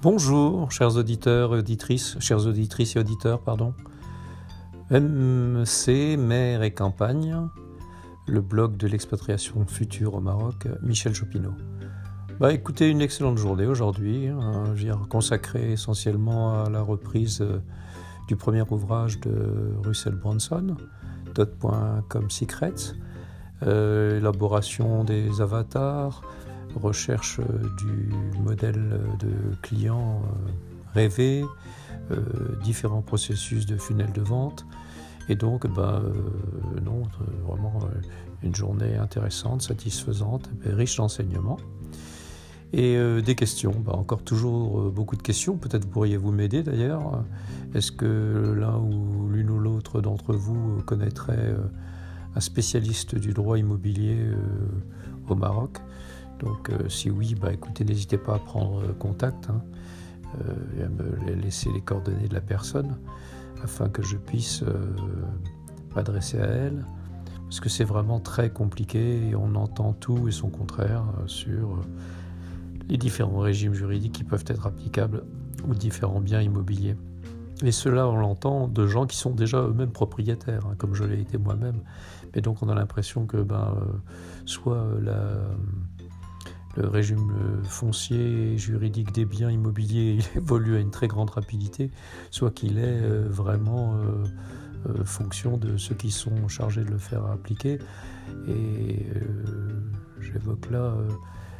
Bonjour, chers auditeurs et auditrices, chères auditrices et auditeurs, pardon. MC, mer et campagne, le blog de l'expatriation future au Maroc, Michel Chopineau. Bah écoutez, une excellente journée aujourd'hui, hein, consacrée essentiellement à la reprise euh, du premier ouvrage de Russell Brunson, Dot.com Secrets, euh, élaboration des avatars, recherche euh, du modèle de client euh, rêvé, différents processus de funnel de vente. Et donc, bah, non, vraiment une journée intéressante, satisfaisante, riche d'enseignements. Et des questions, bah, encore toujours beaucoup de questions. Peut-être pourriez-vous m'aider d'ailleurs. Est-ce que l'un ou l'une ou l'autre d'entre vous connaîtrait un spécialiste du droit immobilier euh, au Maroc? Donc euh, si oui, bah, écoutez, n'hésitez pas à prendre contact hein, euh, et à me laisser les coordonnées de la personne afin que je puisse m'adresser à elle. Parce que c'est vraiment très compliqué et on entend tout et son contraire sur les différents régimes juridiques qui peuvent être applicables aux différents biens immobiliers. Et cela, on l'entend de gens qui sont déjà eux-mêmes propriétaires, hein, comme je l'ai été moi-même. Et donc, on a l'impression que ben, euh, soit le régime foncier juridique des biens immobiliers évolue à une très grande rapidité, soit qu'il est euh, vraiment euh, fonction de ceux qui sont chargés de le faire appliquer. Et j'évoque là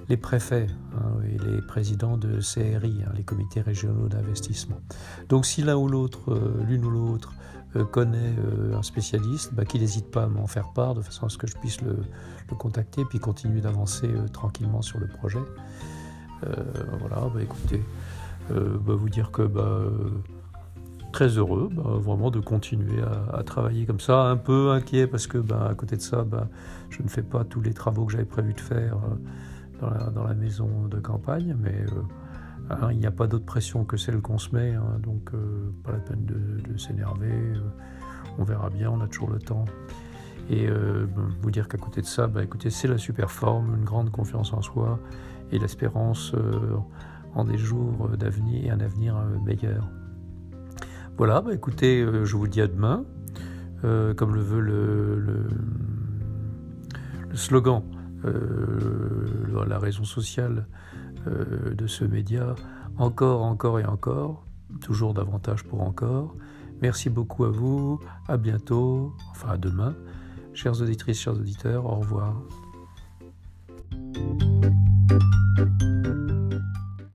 les préfets hein, et les présidents de CRI, hein, les comités régionaux d'investissement. Donc si l'un ou l'autre, euh, l'une ou l'autre, euh, connaît euh, un spécialiste, bah, qu'il n'hésite pas à m'en faire part de façon à ce que je puisse le, contacter puis continuer d'avancer tranquillement sur le projet. voilà, bah, écoutez, bah, vous dire que très heureux vraiment de continuer à, travailler comme ça, un peu inquiet parce que à côté de ça, je ne fais pas tous les travaux que j'avais prévu de faire dans la, maison de campagne, mais euh, hein, il n'y a pas d'autre pression que celle qu'on se met, hein, donc euh, pas la peine de, s'énerver. Euh, on verra bien, on a toujours le temps. Et vous dire qu'à côté de ça, bah, écoutez, c'est la super forme, une grande confiance en soi et l'espérance en des jours d'avenir et un avenir meilleur. Voilà, bah, écoutez, je vous dis à demain, comme le veut le, le slogan euh, la raison sociale euh, de ce média, encore, encore et encore, toujours davantage pour encore. Merci beaucoup à vous, à bientôt, enfin à demain. Chères auditrices, chers auditeurs, au revoir.